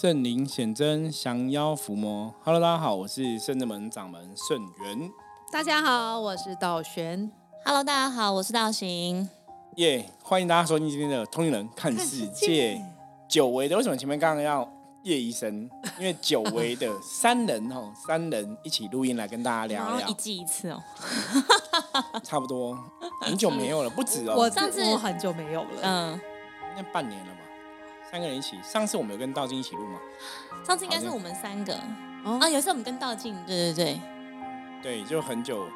圣灵显真，降妖伏魔。Hello，大家好，我是圣正门掌门圣元。大家好，我是道玄。Hello，大家好，我是道行。耶欢迎大家收听今天的《通灵人看世界》。久违的，为什么前面刚刚要叶医生？因为久违的三人哦，三人一起录音来跟大家聊聊后一，季一次哦。差不多很久没有了，不止哦，我上次我很久没有了。嗯，应该半年了吧？三个人一起，上次我们有跟道静一起录吗？上次应该是我们三个哦啊，有一次我们跟道静，对对对，对，就很久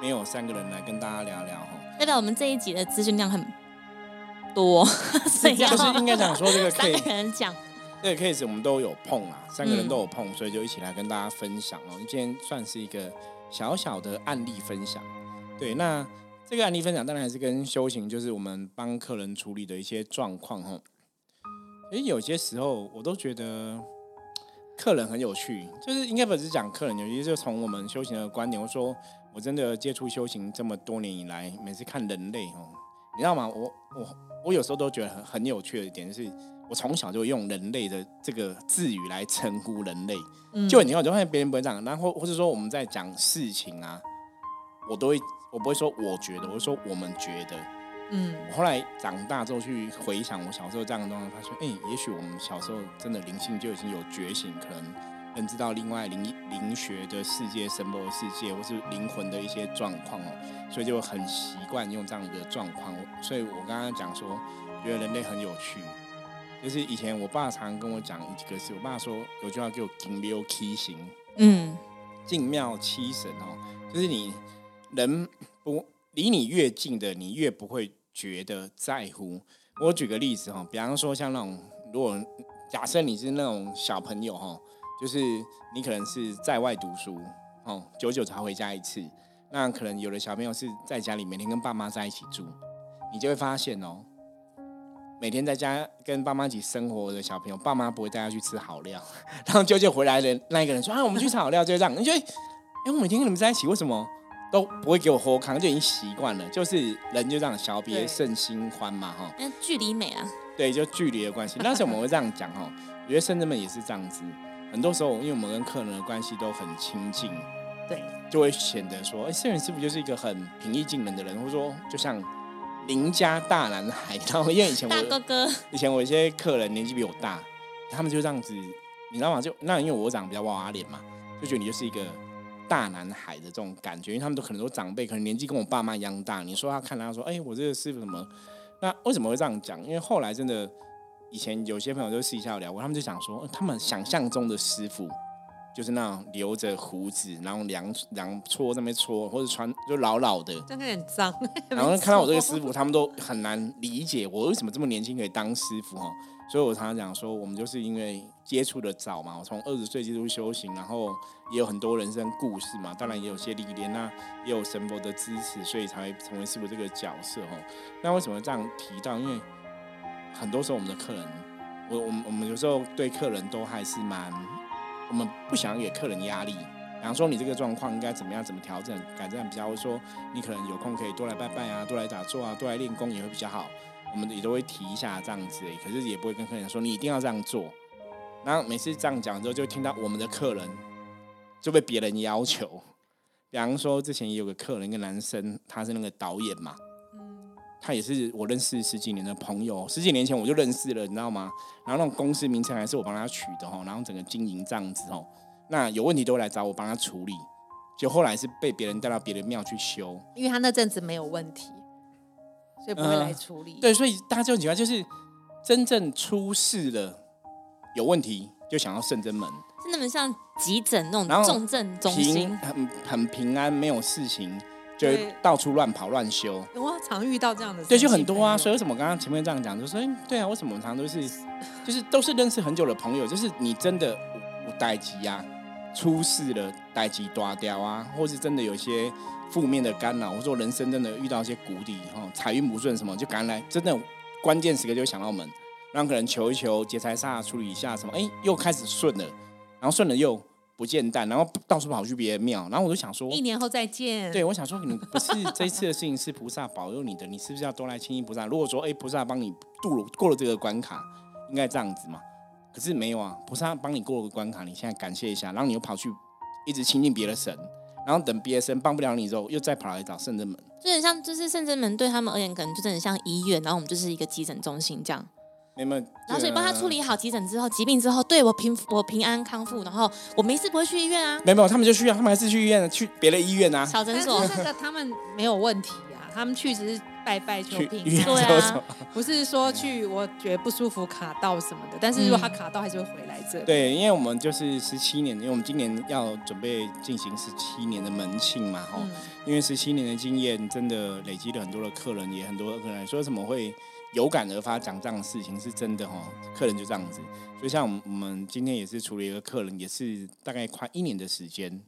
没有三个人来跟大家聊聊哈。代表我们这一集的资讯量很多，所以要就是应该讲说这个 三个 case，人讲。这个 case 我们都有碰啊，三个人嗯都有碰，所以就一起来跟大家分享哦。今天算是一个小小的案例分享。对，那这个案例分享当然还是跟修行，就是我们帮客人处理的一些状况哈。其实有些时候我都觉得客人很有趣，就是应该不是讲客人有些，就从我们修行的观点，我说我真的接触修行这么多年以来，每次看人类哦，你知道吗？我我我有时候都觉得很很有趣的一点就是，我从小就用人类的这个字语来称呼人类，嗯就你看，我就发现别人不会这样，然后或者说我们在讲事情啊，我都会我不会说我觉得，我会说我们觉得。嗯。我后来长大之后去回想我小时候这样的状况，发现，哎、也许我们小时候真的灵性就已经有觉醒，可能认知到另外灵灵学的世界、神佛的世界，或是灵魂的一些状况哦，所以就很习惯用这样的状况。所以我刚刚讲说，觉得人类很有趣，就是以前我爸常跟我讲一个事，我爸说有句话叫“金流七行”，嗯。敬庙七神哦，就是你人不离你越近的，你越不会觉得在乎。我举个例子哈、比方说像那种，如果假设你是那种小朋友哈、就是你可能是在外读书哦，久久才回家一次，那可能有的小朋友是在家里每天跟爸妈在一起住，你就会发现哦。每天在家跟爸妈一起生活的小朋友，爸妈不会带他去吃好料，然后舅舅回来的那一个人说：“啊，我们去吃好料。”就这样，你觉得，哎、我每天跟你们在一起，为什么都不会给我喝康？就已经习惯了，就是人就这样，小别胜新欢嘛，哈。那距离美啊，对，就距离的关系。那时候我们会这样讲哈，我觉得圣人们也是这样子。很多时候，因为我们跟客人的关系都很亲近，对，就会显得说，哎、圣人师傅就是一个很平易近人的人，或者说就像邻家大男孩。然后因为以前我大我哥哥，以前我一些客人年纪比我大，他们就这样子，你知道吗？就那因为我长得比较娃娃脸嘛，就觉得你就是一个大男孩的这种感觉，因为他们都可能都长辈，可能年纪跟我爸妈一样大。你说他看他说，哎、我这个师傅什么？那为什么会这样讲？因为后来真的，以前有些朋友就私下聊过，他们就想说，呃他们想象中的师傅就是那种留着胡子，然后两两搓在那边搓，或者穿就老老的，真的有点脏。然后看到我这个师傅，他们都很难理解我为什么这么年轻可以当师傅哈。所以我常常讲说，我们就是因为接触的早嘛，我从二十岁接触修行，然后也有很多人生故事嘛，当然也有些历练，那也有神佛的支持，所以才会成为师傅这个角色哦。那为什么这样提到？因为很多时候我们的客人，我我们我们有时候对客人都还是蛮，我们不想给客人压力。比方说你这个状况应该怎么样，怎么调整、改善比较，或者说你可能有空可以多来拜拜啊，多来打坐啊，多来练功也会比较好。我们也都会提一下这样子，可是也不会跟客人说你一定要这样做。然后每次这样讲之后，就听到我们的客人就被别人要求。比方说之前也有个客人，一个男生，他是那个导演嘛，他也是我认识十几年的朋友，十几年前我就认识了，你知道吗？然后那种公司名称还是我帮他取的哦，然后整个经营这样子哦，那有问题都会来找我帮他处理，就后来是被别人带到别的庙去修，因为他那阵子没有问题，所以不会来处理。对，所以大家这种情况就是真正出事了有问题，就想要圣真门，是那么像急诊那种重症中平心，很很平安，没有事情，就会到处乱跑乱修。我常遇到这样的，对，就很多啊。所以为什么我刚刚前面这样讲，就说，哎对啊，为什么我们常常都是，就是都是认识很久的朋友，就是你真的有代机呀，出事了，代机断掉啊，或是真的有一些负面的干扰，或者说人生真的遇到一些谷底，哈，财运不顺什么，就赶来，真的关键时刻就会想到我们，让可能求一求劫财煞处理一下什么，哎，又开始顺了，然后顺了又不见蛋，然后到处跑去别的庙，然后我就想说，一年后再见。对，我想说，你不是这一次的事情是菩萨保佑你的，你是不是要多来亲近菩萨？如果说，哎，菩萨帮你度了过了这个关卡，应该这样子嘛？可是没有啊，菩萨帮你过了个关卡，你现在感谢一下，然后你又跑去一直亲近别的神，然后等别的神帮不了你之后，又再跑来找圣真门。就很像，就是圣真门对他们而言，可能就真的像医院，然后我们就是一个急诊中心这样。没有没有，然后所以帮他处理好急诊之后，疾病之后，对我平我平安康复，然后我没事不会去医院啊，没有没有，他们就去啊，他们还是去医院，去别的医院啊。小诊所是。这个他们没有问题啊，他们去只是拜拜求平去医院对安，啊。不是说去我觉得不舒服卡到什么的。但是如果他卡到，还是会回来这里。对，因为我们就是十七年，因为我们今年要准备进行十七年的门庆嘛，哈、嗯因为十七年的经验，真的累积了很多的客人，也很多的客人说什么会有感而发讲这样的事情，是真的哈、客人就这样子。所以像我们我们今天也是处理一个客人，也是大概快一年的时间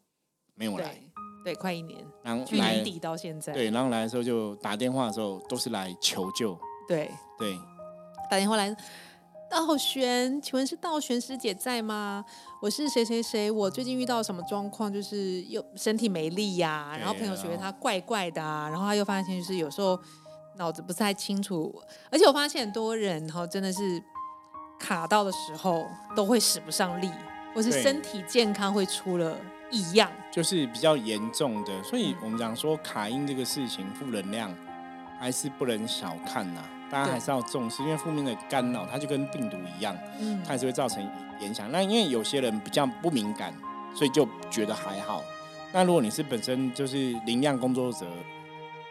没有来，对对，快一年，然后去年底到现在。对，然后来的时候就打电话的时候都是来求救，对，对，打电话来，道玄，请问是道玄师姐在吗？我是谁谁谁，我最近遇到什么状况，就是又身体没力呀、对然后朋友觉得他怪怪的啊，然后他又发现就是有时候脑子不太清楚，而且我发现很多人哈真的是卡到的时候都会使不上力，或是对身体健康会出了异样。就是比较严重的，所以嗯我们讲说卡因这个事情，负能量还是不能小看呐、大家还是要重视，因为负面的干扰，它就跟病毒一样，嗯它还是会造成影响。那因为有些人比较不敏感，所以就觉得还好。那如果你是本身就是能量工作者、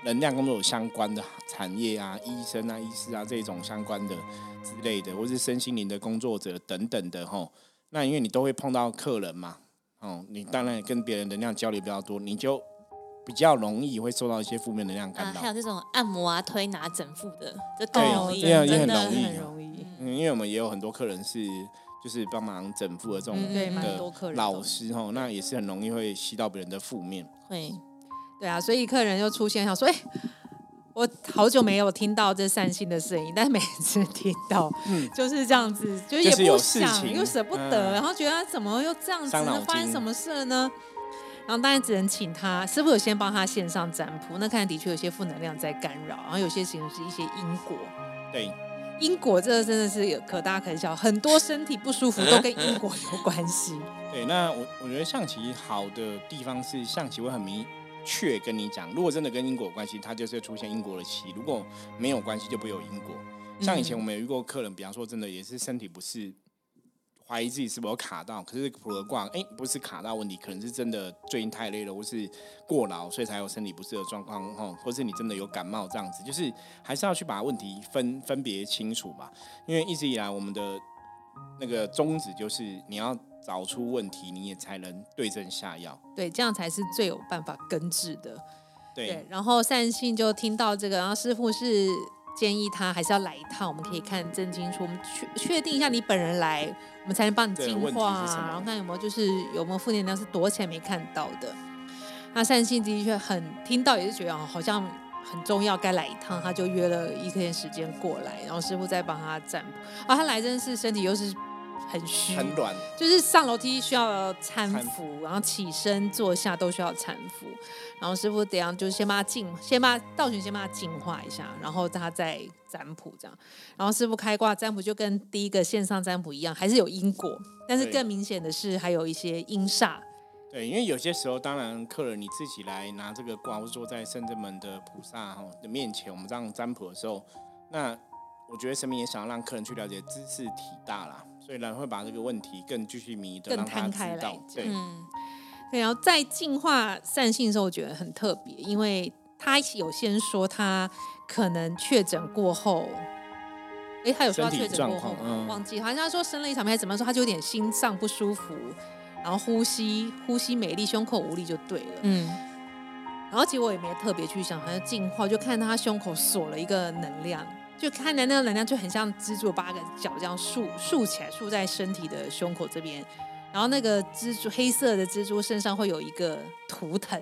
能量工作有相关的产业啊，医生啊、医师啊这种相关的之类的，或是身心灵的工作者等等的吼，那因为你都会碰到客人嘛，哦，你当然跟别人能量交流比较多，你就比较容易会受到一些负面能量干啊，扰。还有这种按摩啊、推拿、整腹的，这更容易，这样也很真的容易很容易。嗯，因为我们也有很多客人是就是帮忙整腹的这种嗯对，蛮的多客人老师吼，那也是很容易会吸到别人的负面。会。对啊，所以客人就出现，想说，哎、我好久没有听到这善心的声音，但每次听到，嗯 就是这样子，就是也不想，又舍不得，嗯然后觉得他怎么又这样子呢？发生什么事了呢？然后当然只能请他师傅有先帮他线上占卜，那看来的确有些负能量在干扰，然后有些其实是一些因果。对，因果这个真的是可大可小，很多身体不舒服都跟因果有关系。对，那我我觉得象棋好的地方是象棋会很明确跟你讲，如果真的跟因果有关系，它就是会出现因果的期；如果没有关系，就不会有因果。像以前我们有遇过客人，比方说真的也是身体不适，怀疑自己是否有卡到，可是普罗卦，哎，不是卡到问题，可能是真的最近太累了，或是过劳，所以才有身体不适的状况，哦，或是你真的有感冒这样子，就是还是要去把问题分分别清楚嘛。因为一直以来我们的那个宗旨就是你要找出问题，你也才能对症下药。对，这样才是最有办法根治的。对，对，然后善信就听到这个，然后师傅是建议他还是要来一趟，我们可以看真经书，我们确确定一下你本人来，我们才能帮你净化，然后看有没有就是有没有负能量是躲起来没看到的。那善信的确很听到，也是觉得哦好像很重要，该来一趟，他就约了一天时间过来，然后师傅再帮他占卜。啊，他来真的是身体又是很虚，很软，就是上楼梯需要搀搀扶，然后起身坐下都需要搀扶，然后师傅怎样就是先把它净，先把道玄先把它净化一下，然后他再占卜这样。然后师傅开挂占卜就跟第一个线上占卜一样，还是有因果，但是更明显的是还有一些阴煞。对，因为有些时候，当然客人你自己来拿这个卦，或者说在圣正门的菩萨哈的面前，我们这样占卜的时候，那我觉得神明也想要让客人去了解知识体大啦，所以人会把这个问题更继续迷的更摊开来。讲对，嗯，对，然后在进化善性的时候，我觉得很特别，因为他有先说他可能确诊过后，哎，他有说他确诊过后吗，忘记，好像他说生了一场病还是怎么样说，他就有点心脏不舒服，然后呼吸呼吸美丽，胸口无力就对了。嗯，然后其实我也没特别去想，他就进化，就看他胸口锁了一个能量，就看的那个能量就很像蜘蛛八个脚这样竖竖起来，竖在身体的胸口这边。然后那个蜘蛛黑色的蜘蛛身上会有一个图腾，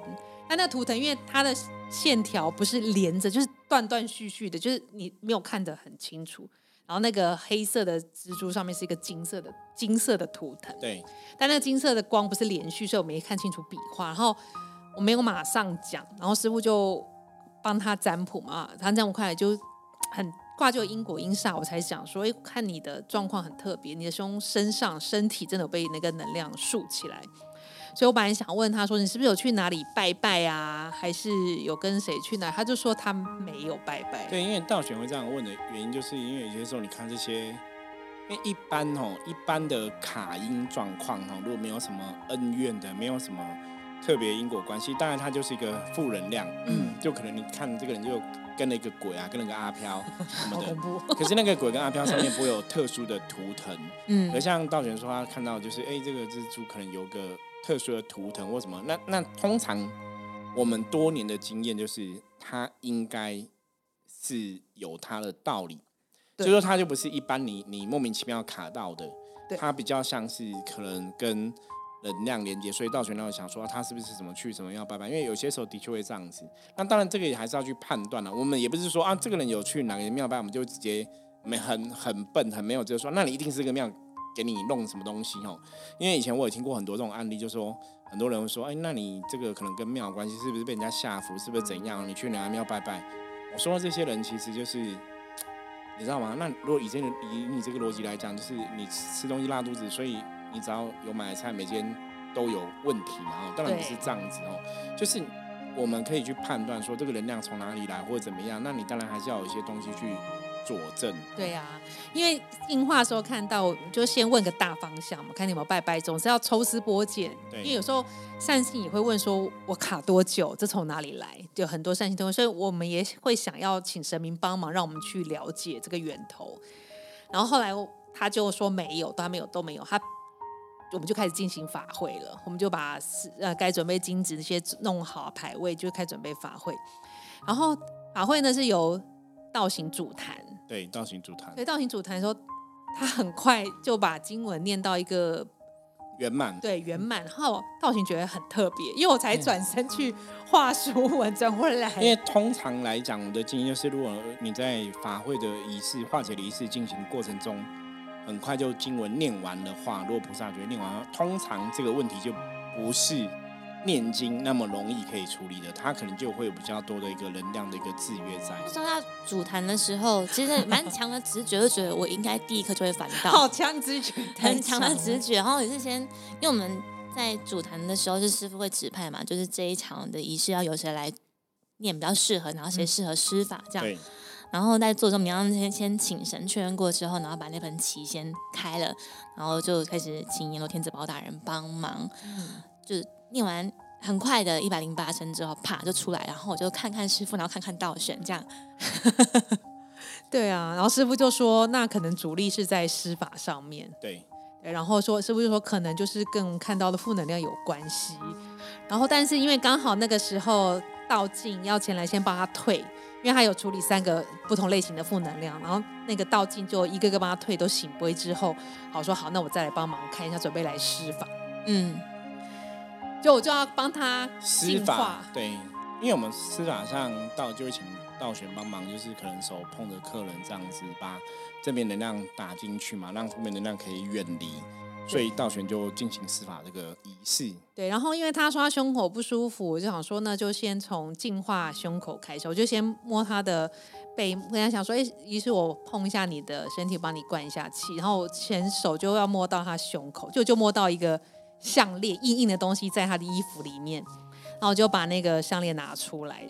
但那图腾因为它的线条不是连着，就是断断续续的，就是你没有看得很清楚。然后那个黑色的蜘蛛上面是一个金色的金色的图腾，对，但那个金色的光不是连续，所以我没看清楚笔画。然后我没有马上讲，然后师傅就帮他占卜嘛，他占卜看来就很卦就因果因煞，我才想说，哎，看你的状况很特别，你的胸身上身体真的有被那个能量竖起来。所以我本来想问他说，你是不是有去哪里拜拜啊？还是有跟谁去哪？他就说他没有拜拜。对，因为道玄会这样问的原因，就是因为有些时候你看这些，因为一般哦，一般的卡因状况哦，如果没有什么恩怨的，没有什么特别因果关系，当然他就是一个负能量，嗯，就可能你看这个人就跟了一个鬼啊，跟了个阿飘 什么的。可是那个鬼跟阿飘上面不会有特殊的图腾，嗯，而像道玄说他看到就是，哎，这个蜘蛛可能有个。特殊的图腾或什么，那那通常我们多年的经验就是，它应该是有它的道理，所以说它就不是一般你你莫名其妙卡到的，它比较像是可能跟能量连接，所以道玄那想说他是不是怎么去怎么样拜拜，因为有些时候的确会这样子。那当然这个也还是要去判断了，我们也不是说啊这个人有去哪个庙拜，我们就直接没很很笨很没有就说，那你一定是个庙。给你弄什么东西哦？因为以前我也听过很多这种案例，就说很多人会说，哎，那你这个可能跟庙有关系，是不是被人家下符，是不是怎样？你去哪个庙拜拜？我说的这些人其实就是，你知道吗？那如果以这个以你这个逻辑来讲，就是你吃东西拉肚子，所以你只要有买菜，每天都有问题嘛？哦，当然不是这样子哦，就是我们可以去判断说这个能量从哪里来或者怎么样，那你当然还是要有一些东西去。佐证对呀，因为进化的时候看到，就先问个大方向嘛，看你有没有拜拜，总是要抽丝剥茧。对，因为有时候善信也会问说，我卡多久？这从哪里来？就很多善信都会，所以我们也会想要请神明帮忙，让我们去了解这个源头。然后后来他就说没有，都没有，都没有。他我们就开始进行法会了，我们就把呃该准备金子那些弄好牌位，就开始准备法会。然后法会呢是由道行主坛。对，道行主坛。对，道行主坛说，他很快就把经文念到一个圆满。对，圆满。然后道行觉得很特别，因为我才转身去画书文转回来。因为通常来讲，我的经验就是，如果你在法会的仪式、化解的仪式进行过程中，很快就经文念完的话，如果菩萨觉得念完，通常这个问题就不是。念经那么容易可以处理的，他可能就会有比较多的一个能量的一个制约在。说到主坛的时候，其实蛮强的直觉，就觉得我应该第一刻就会反到。好强直觉，很强的直觉。然后也是先，因为我们在主坛的时候，是师傅会指派嘛，就是这一场的仪式要由谁来念比较适合，然后谁适合施法这样。然后在做中，你要先先请神确认过之后，然后把那盆旗先开了，然后就开始请阎罗天子保大人帮忙，就是。念完很快的一百零八声之后，啪就出来，然后我就看看师傅，然后看看道玄，这样。对啊，然后师傅就说，那可能主力是在施法上面。对，对，然后说师傅就说，可能就是跟看到的负能量有关系。然后，但是因为刚好那个时候道静要前来先帮他退，因为他有处理三个不同类型的负能量，然后那个道静就一个个帮他退，都醒归之后，好说好，那我再来帮忙看一下，准备来施法。嗯。就我就要帮他施法，对，因为我们施法上道就会请道玄帮忙，就是可能手碰着客人这样子，把正面能量打进去嘛，让负面能量可以远离，所以道玄就进行司法这个仪式。对，然后因为他说他胸口不舒服，我就想说那就先从净化胸口开始，我就先摸他的背，跟他想说，哎，于是我碰一下你的身体，帮你灌一下气，然后前手就要摸到他胸口，就就摸到一个。项链硬硬的东西在他的衣服里面，然后我就把那个项链拿出来，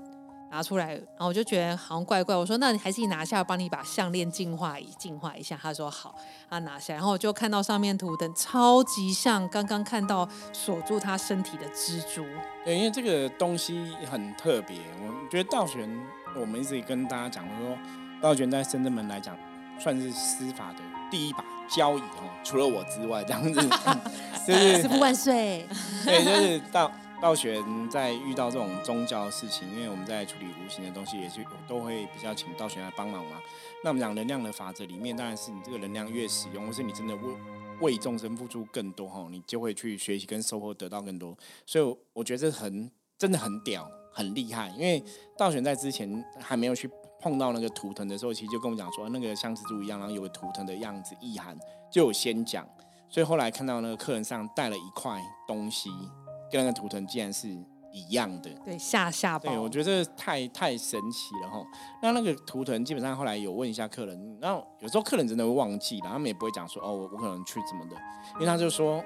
拿出来，然后我就觉得好像怪怪。我说：“那你还是你拿下，帮你把项链净化一净化一下。”他说：“好。”他拿下，然后我就看到上面图腾超级像刚刚看到锁住他身体的蜘蛛。对，因为这个东西很特别。我觉得道玄，我们一直跟大家讲，我说道玄在深圳门来讲，算是司法的第一把。交椅哦，除了我之外，这样子，就是师傅万岁。对，就是道道玄在遇到这种宗教的事情，因为我们在处理无形的东西，也是都会比较请道玄来帮忙嘛。那我们讲能量的法则里面，当然是你这个能量越使用，或是你真的为为众生付出更多哈，你就会去学习跟收获得到更多。所以我觉得这很真的很屌，很厉害。因为道玄在之前还没有去。碰到那个图腾的时候，其实就跟我讲说，那个像蜘蛛一样，然后有个图腾的样子意涵，就有先讲。所以后来看到那个客人上带了一块东西，跟那个图腾竟然是一样的。对，下下包。对，我觉得太太神奇了哈。那那个图腾基本上后来有问一下客人，然后有时候客人真的会忘记了，他们也不会讲说哦，我我可能去怎么的，因为他就说，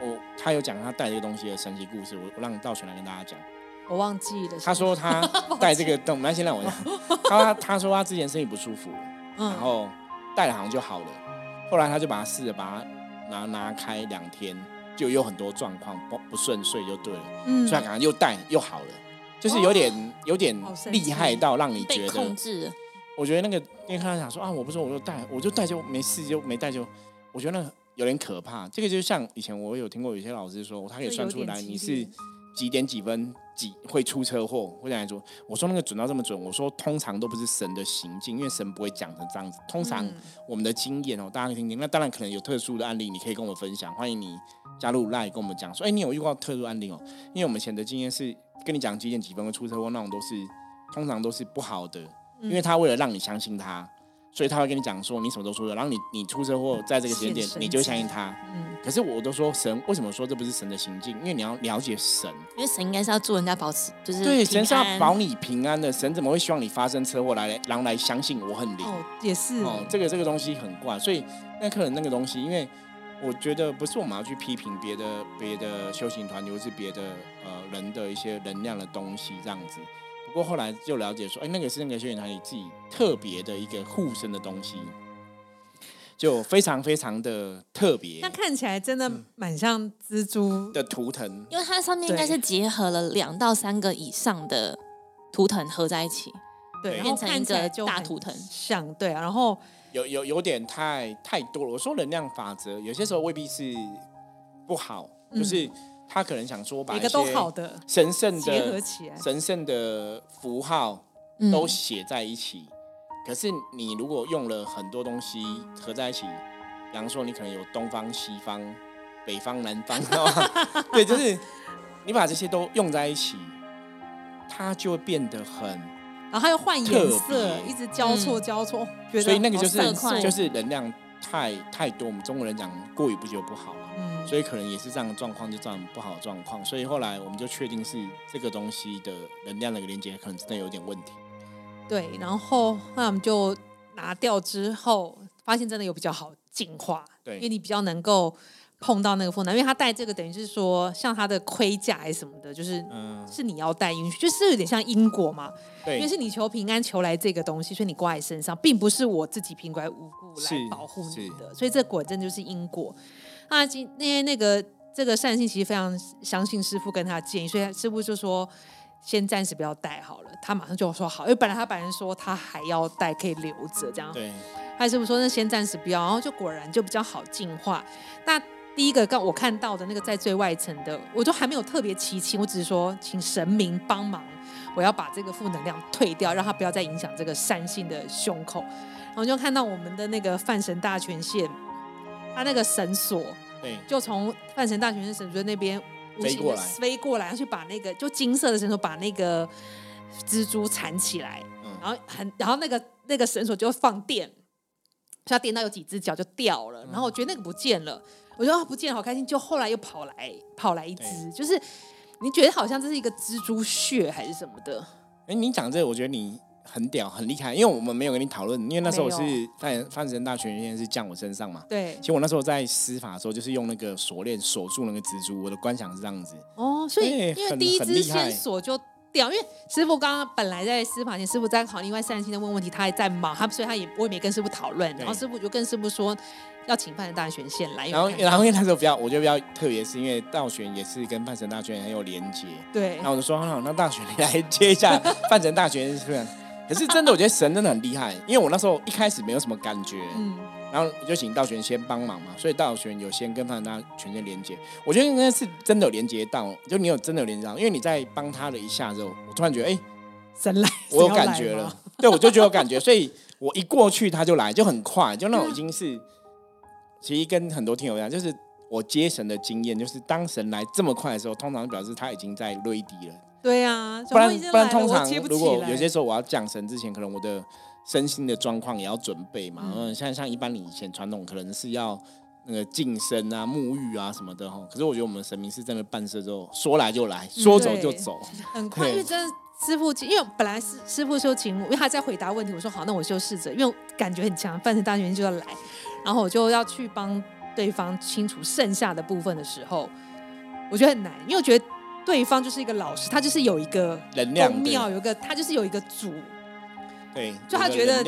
哦，他有讲他带这个东西的神奇故事，我我让道玄来跟大家讲。我忘记了。他说他 带这个东，那先让我讲。他他说他之前身体不舒服，然后带了好像就好了，后来他就把它试着把它拿拿开两天。就有很多状况不不顺遂就对了，嗯，所以感觉又带又好了，就是有点有点厉害到让你觉得控制。我觉得那个因为他想说啊，我不说我就带，我就带就没事，就没带就，我觉得那有点可怕。这个就像以前我有听过有些老师说，他可以算出来你是几点几分几会出车祸，会这样说。我说那个准到这么准，我说通常都不是神的行径，因为神不会讲成这样子。通常我们的经验哦，大家可以听听。那当然可能有特殊的案例，你可以跟我分享，欢迎你。加入赖跟我们讲说，哎，你有遇到特殊案例哦？因为我们前的经验是跟你讲几点几分会出车祸，那种都是通常都是不好的，因为他为了让你相信他，所以他会跟你讲说你什么都出了，然后你你出车祸在这个时间点，你就相信他。嗯。可是我都说神为什么说这不是神的行径？因为你要了解神，因为神应该是要祝人家保持就是对，神是要保你平安的。神怎么会希望你发生车祸来让来相信我很灵？哦，也是哦，这个这个东西很怪，所以那客人那个东西，因为。我觉得不是我们要去批评别的别的修行团，或是别的呃人的一些能量的东西这样子。不过后来就了解说，哎，那个是那个修行团体自己特别的一个护身的东西，就非常非常的特别。那看起来真的蛮像蜘蛛的图腾，因为它上面应该是结合了两到三个以上的图腾合在一起，对，变成一个大图腾，像对啊，然后。有有有点太太多了。我说能量法则，有些时候未必是不好，就是他可能想说把一个都好的神圣的结合起来，神圣的符号都写在一起。可是你如果用了很多东西合在一起，比方说你可能有东方、西方、北方、南方，对，就是你把这些都用在一起，它就会变得很。然后它又换颜色，一直交错交错，所以那个就是就是能量太太多。我们中国人讲过于不就不好嘛，嗯，所以可能也是这样的状况，就这样不好的状况。所以后来我们就确定是这个东西的能量的连接可能真的有点问题。对，然后那我们就拿掉之后，发现真的有比较好进化，对，因为你比较能够。碰到那个负能，因为他带这个等于是说，像他的盔甲还是什么的，就是嗯是你要带进去，就是有点像因果嘛。对，因为是你求平安求来这个东西，所以你挂在身上，并不是我自己平白无故来保护你的，所以这果真就是因果。那今那天那个这个善信其实非常相信师傅跟他的建议，所以师傅就说先暂时不要带好了。他马上就说好，因为本来他本来说他还要带，可以留着这样。对，他师傅说那先暂时不要，然后就果然就比较好进化。那第一个刚我看到的那个在最外层的，我都还没有特别祈请，我只是说请神明帮忙，我要把这个负能量退掉，让他不要再影响这个善性的胸口。然后就看到我们的那个泛神大权线，它那个绳索，对，就从范神大学生绳索那边飞过来，飞过来，去把那个就金色的绳索把那个蜘蛛缠起来，然后很，然后那个那个绳索就放电，它电到有几只脚就掉了，然后我觉得那个不见了。我觉得不见好开心，就后来又跑来跑来一只，就是你觉得好像这是一个蜘蛛血还是什么的？哎，你讲这个，我觉得你很屌很厉害，因为我们没有跟你讨论，因为那时候我是范范神大权限是降我身上嘛。对，其实我那时候在施法的时候，就是用那个锁链锁住那个蜘蛛，我的观想是这样子。哦，所以因为第一只先锁就。掉，因为师傅刚刚本来在施法前，师傅在考另外善心的问问题，他还在忙，他所以他也我也没跟师傅讨论。然后师傅就跟师傅说要请范神大权先来。然后然后因为那时候比较，我觉得比较特别，是因为道玄也是跟范神大权很有连接。对。然后我就说好，那大玄你来接一下 范神大权是不是？可是真的，我觉得神真的很厉害，因为我那时候一开始没有什么感觉。嗯。然后就请道玄先帮忙嘛，所以道玄有先跟范大全线连接，我觉得应该是真的有连接到，就你有真的有连接到，因为你在帮他了一下之后，我突然觉得哎，神来，我有感觉了，对，我就觉得有感觉，所以我一过去他就来，就很快，就那种已经是，其实跟很多听友一样，就是我接神的经验，就是当神来这么快的时候，通常表示他已经在 ready 了，对啊，不然不然通常如果有些时候我要降神之前，可能我的。身心的状况也要准备嘛，嗯，像像一般你以前传统可能是要那个净身啊、沐浴啊什么的哈。可是我觉得我们神明是真的办事之后说来就来，说走就走，很快。因为真的师傅，因为本来师师傅修琴木，因为他在回答问题，我说好，那我修试着，因为感觉很强，范成大学就要来，然后我就要去帮对方清除剩下的部分的时候，我觉得很难，因为我觉得对方就是一个老师，他就是有一个能量庙，有一个他就是有一个主。对，就他觉得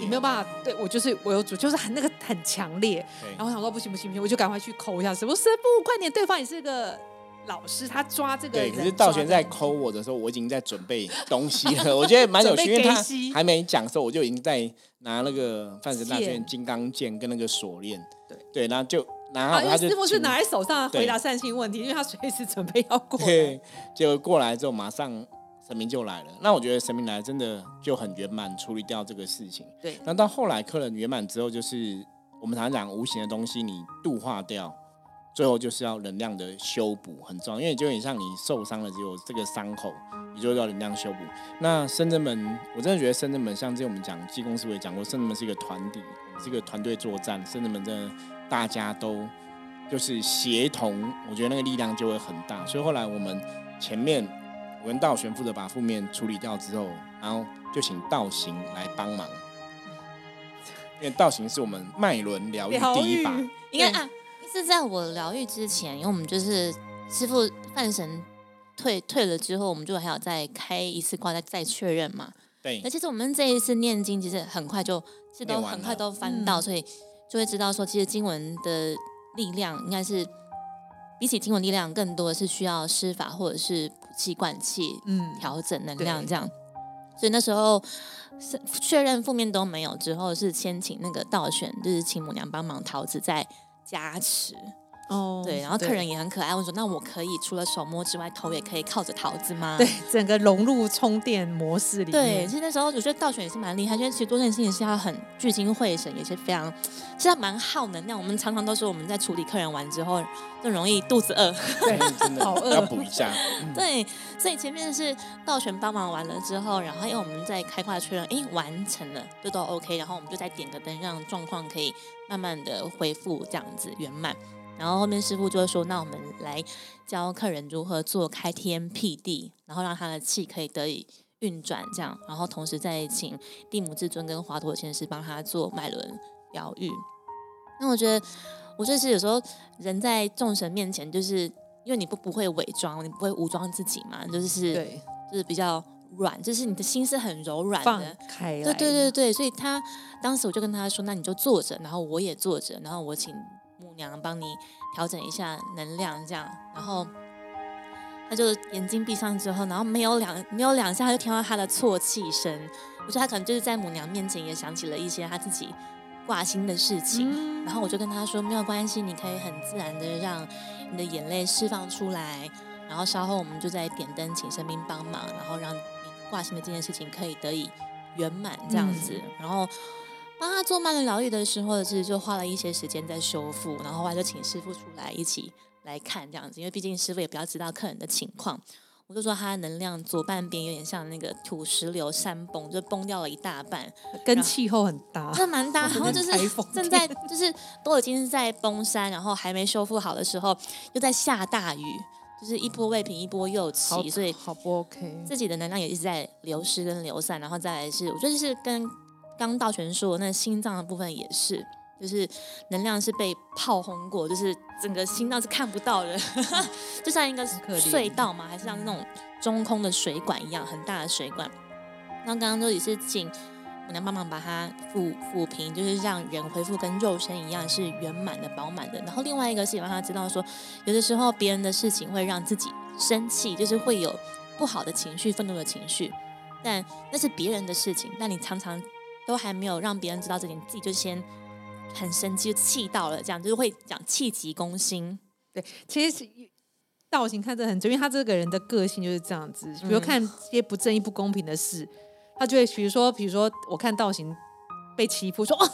你没有办法，对我就是我有主，就是很那个很强烈。然后我想说不行不行不行，我就赶快去抠一下师傅，师傅快点，对方也是个老师，他抓这个。对，可是道玄在抠我的时候，我已经在准备东西了。我觉得 蛮有趣，因为他还没讲的时候，我就已经在拿那个范神大卷金刚剑跟那个锁链。对对，然后就拿好，他就师傅是拿在手上回答善心问题，因为他随时准备要过。对，结果过来之后马上。神明就来了，那我觉得神明来真的就很圆满处理掉这个事情。对，那到后来客人圆满之后，就是我们常常讲无形的东西你度化掉，最后就是要能量的修补很重要，因为就有点像你受伤了，只有这个伤口，你就要能量修补。那深圳门，我真的觉得深圳门，像之前我们讲技工师也讲过，深圳门是一个团体，是一个团队作战，深圳门真的大家都就是协同，我觉得那个力量就会很大。所以后来我们前面。我跟道玄负责把负面处理掉之后，然后就请道行来帮忙，因为道行是我们脉轮疗愈第一把。应该啊，是在我疗愈之前，因为我们就是师傅范神退退了之后，我们就还要再开一次卦，再再确认嘛。对。那其实我们这一次念经，其实很快就，其实都很快都翻到，所以就会知道说，其实经文的力量应该是。比起经文力量，更多的是需要施法或者是补气灌气，嗯，调整能量这样。所以那时候是确认负面都没有之后，是先请那个道选，就是请母娘帮忙桃子在加持。哦，对，然后客人也很可爱，问说：“那我可以除了手摸之外，头也可以靠着桃子吗？”对，整个融入充电模式里。对，其实那时候我觉得道玄也是蛮厉害，因为其实多件事情是要很聚精会神，也是非常，其实蛮耗能量。我们常常都说我们在处理客人完之后，就容易肚子饿，对，真的要补一下。对，所以前面是道玄帮忙完了之后，然后因为我们在开挂确认，哎，完成了，这都 OK，然后我们就再点个灯，让状况可以慢慢的恢复，这样子圆满。然后后面师傅就会说：“那我们来教客人如何做开天辟地，然后让他的气可以得以运转，这样。然后同时再请地母至尊跟华佗仙师帮他做脉轮疗愈。那我觉得，我觉得是有时候人在众神面前，就是因为你不不会伪装，你不会武装自己嘛，就是对，就是比较软，就是你的心是很柔软的，开对对对对。所以他当时我就跟他说：那你就坐着，然后我也坐着，然后我请。”母娘帮你调整一下能量，这样，然后他就眼睛闭上之后，然后没有两没有两下，他就听到他的啜泣声。我觉得他可能就是在母娘面前也想起了一些他自己挂心的事情。然后我就跟他说没有关系，你可以很自然的让你的眼泪释放出来。然后稍后我们就在点灯，请神明帮忙，然后让你挂心的这件事情可以得以圆满这样子。然后。帮他做慢的疗愈的时候，其实就花了一些时间在修复，然后后来就请师傅出来一起来看这样子，因为毕竟师傅也比较知道客人的情况。我就说他的能量左半边有点像那个土石流山崩，就崩掉了一大半，跟气候很搭，这蛮搭。然后就是正在就是都已经是在崩山，然后还没修复好的时候，又在下大雨，就是一波未平一波又起，所以好不 OK。自己的能量也一直在流失跟流散，然后再来是我觉得是跟。刚道全说，那心脏的部分也是，就是能量是被炮轰过，就是整个心脏是看不到的，就像一个隧道嘛，还是像那种中空的水管一样，很大的水管。那刚刚都也是请我娘帮忙把它抚抚平，就是让人恢复跟肉身一样是圆满的、饱满的。然后另外一个是让他知道说，有的时候别人的事情会让自己生气，就是会有不好的情绪、愤怒的情绪，但那是别人的事情，但你常常。都还没有让别人知道这点，自己就先很生气，就气到了，这样就是会讲气急攻心。对，其实道行看着很准，因为他这个人的个性就是这样子。比如看一些不正义、不公平的事，他就会，比如说，比如说，我看道行被欺负，说哦，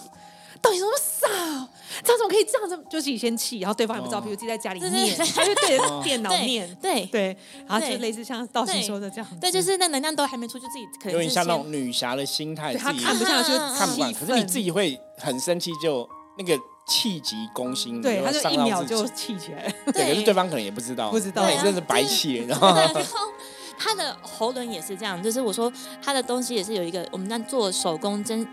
道行怎么傻？他怎么可以这样子？就自己先气，然后对方也不知道，比如自己在家里念，他就对着电脑 念，对对，然后就类似像道士说的这样，对，就是那能量都还没出，就自己可能有点像那种女侠的心态，他看不下去，看不惯，可是你自己会很生气，就那个气急攻心，对，他就一秒就气起来，对，可是对方可能也不知道，不知道，真的是白气，然后。他的喉轮也是这样，就是我说他的东西也是有一个，我们在做手工针。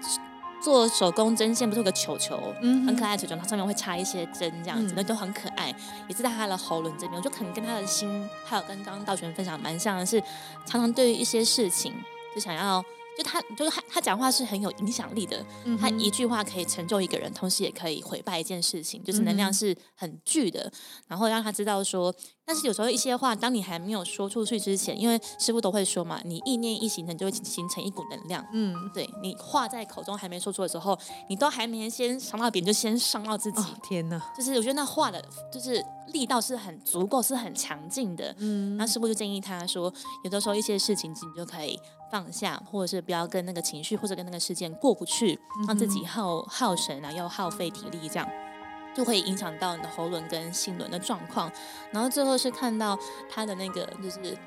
做手工针线不是有个球球，嗯，很可爱的球球，它上面会插一些针，这样子，那都很可爱，也是在他的喉咙这边，我就可能跟他的心，还有跟刚刚道玄分享蛮像的是，常常对于一些事情就想要。就他，就是他，他讲话是很有影响力的。他一句话可以成就一个人，同时也可以毁败一件事情，就是能量是很巨的。然后让他知道说，但是有时候一些话，当你还没有说出去之前，因为师傅都会说嘛，你意念一形成，就会形成一股能量。嗯，对你话在口中还没说出的时候，你都还没先伤到别人，就先伤到自己。天哪！就是我觉得那话的，就是力道是很足够，是很强劲的。嗯，那师傅就建议他说，有的时候一些事情你就可以。放下，或者是不要跟那个情绪或者跟那个事件过不去，让自己耗耗神啊，又耗费体力，这样就会影响到你的喉轮跟心轮的状况。然后最后是看到他的那个就是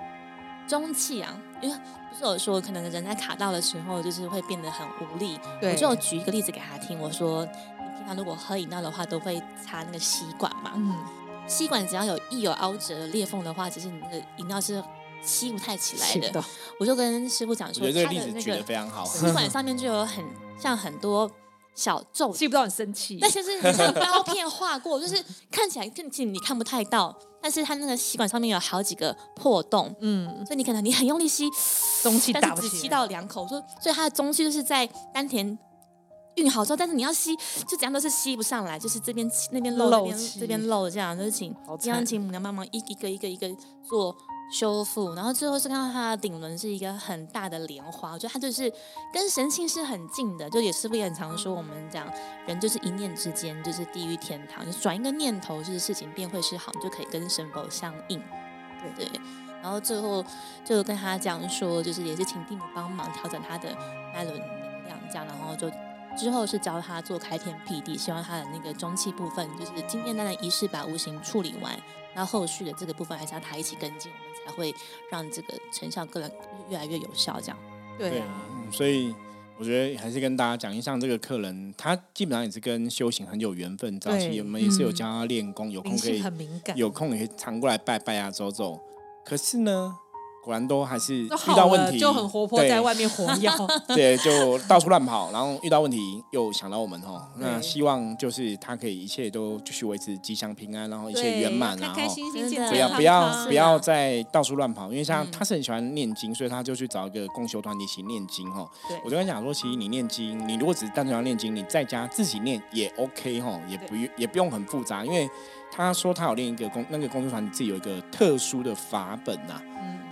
中气啊，因为不是有说可能人在卡到的时候，就是会变得很无力。我就举一个例子给他听，我说你平常如果喝饮料的话，都会插那个吸管嘛，嗯，吸管只要有一有凹折裂缝的话，其实你那个饮料是。吸不太起来的，我就跟师傅讲说，他的那个吸管上面就有很像很多小皱，吸不到很生气，但是是像刀片划过，就是看起来更近你看不太到，但是它那个吸管上面有好几个破洞，嗯，所以你可能你很用力吸，中气打不起，吸到两口，说所以它的中气就是在丹田运好之后，但是你要吸就怎样都是吸不上来，就是这边那边漏，这边这边漏，这样就是请这样请母娘帮忙一一个一个一个做。修复，然后最后是看到它的顶轮是一个很大的莲花，我觉得它就是跟神性是很近的，就也是不也很常说我们讲人就是一念之间就是地狱天堂，就转一个念头就是事情便会是好，你就可以跟神佛相应。对对，然后最后就跟他讲说，就是也是请地母帮忙调整他的脉轮能量，这样，然后就之后是教他做开天辟地，希望他的那个中气部分就是今天那的仪式把无形处理完，那后续的这个部分还是要他一起跟进。才会让这个成效更越来越有效，这样。对啊，所以我觉得还是跟大家讲一下，这个客人他基本上也是跟修行很有缘分。早期我们也是有教他练功，有空可以有空也可以常过来拜拜啊，走走。可是呢。果然都还是遇到问题，就很活泼，在外面活跃，对，就到处乱跑，然后遇到问题又想到我们哦。那希望就是他可以一切都继续维持吉祥平安，然后一切圆满，然后不要不要不要再到处乱跑。因为像他是很喜欢念经，所以他就去找一个共修团体一起念经哈。我就跟他讲说，其实你念经，你如果只是单纯要念经，你在家自己念也 OK 哈，也不用也不用很复杂，因为他说他有另一个公那个共修团自己有一个特殊的法本呐。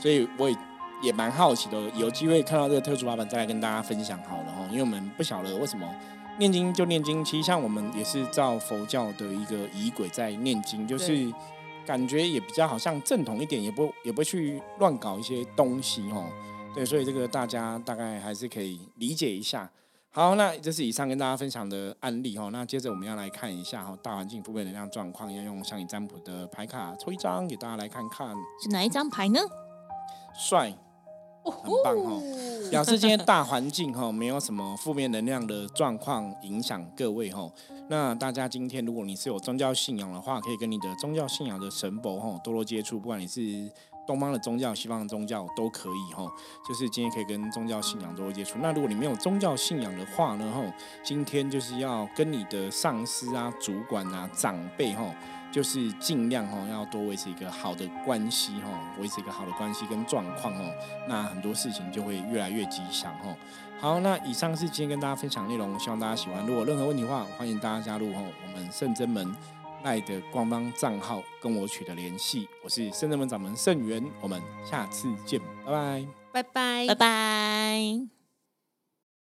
所以我也也蛮好奇的，有机会看到这个特殊法本再来跟大家分享好了哈，因为我们不晓得为什么念经就念经，其实像我们也是照佛教的一个仪轨在念经，就是感觉也比较好像正统一点，也不也不会去乱搞一些东西哦。对，所以这个大家大概还是可以理解一下。好，那这是以上跟大家分享的案例哈。那接着我们要来看一下哈，大环境负面能量状况，要用像你占卜的牌卡抽一张给大家来看看，是哪一张牌呢？帅，很棒哈！表示今天大环境哈没有什么负面能量的状况影响各位哈。那大家今天如果你是有宗教信仰的话，可以跟你的宗教信仰的神佛哈多多接触，不管你是东方的宗教、西方的宗教都可以哈。就是今天可以跟宗教信仰多多接触。那如果你没有宗教信仰的话呢哈，今天就是要跟你的上司啊、主管啊、长辈哈。就是尽量哦，要多维持一个好的关系哦，维持一个好的关系跟状况哦，那很多事情就会越来越吉祥哦。好，那以上是今天跟大家分享内容，希望大家喜欢。如果任何问题的话，欢迎大家加入哦我们圣真门赖的官方账号跟我取得联系。我是圣真门掌门圣元，我们下次见，拜拜，拜拜，拜拜。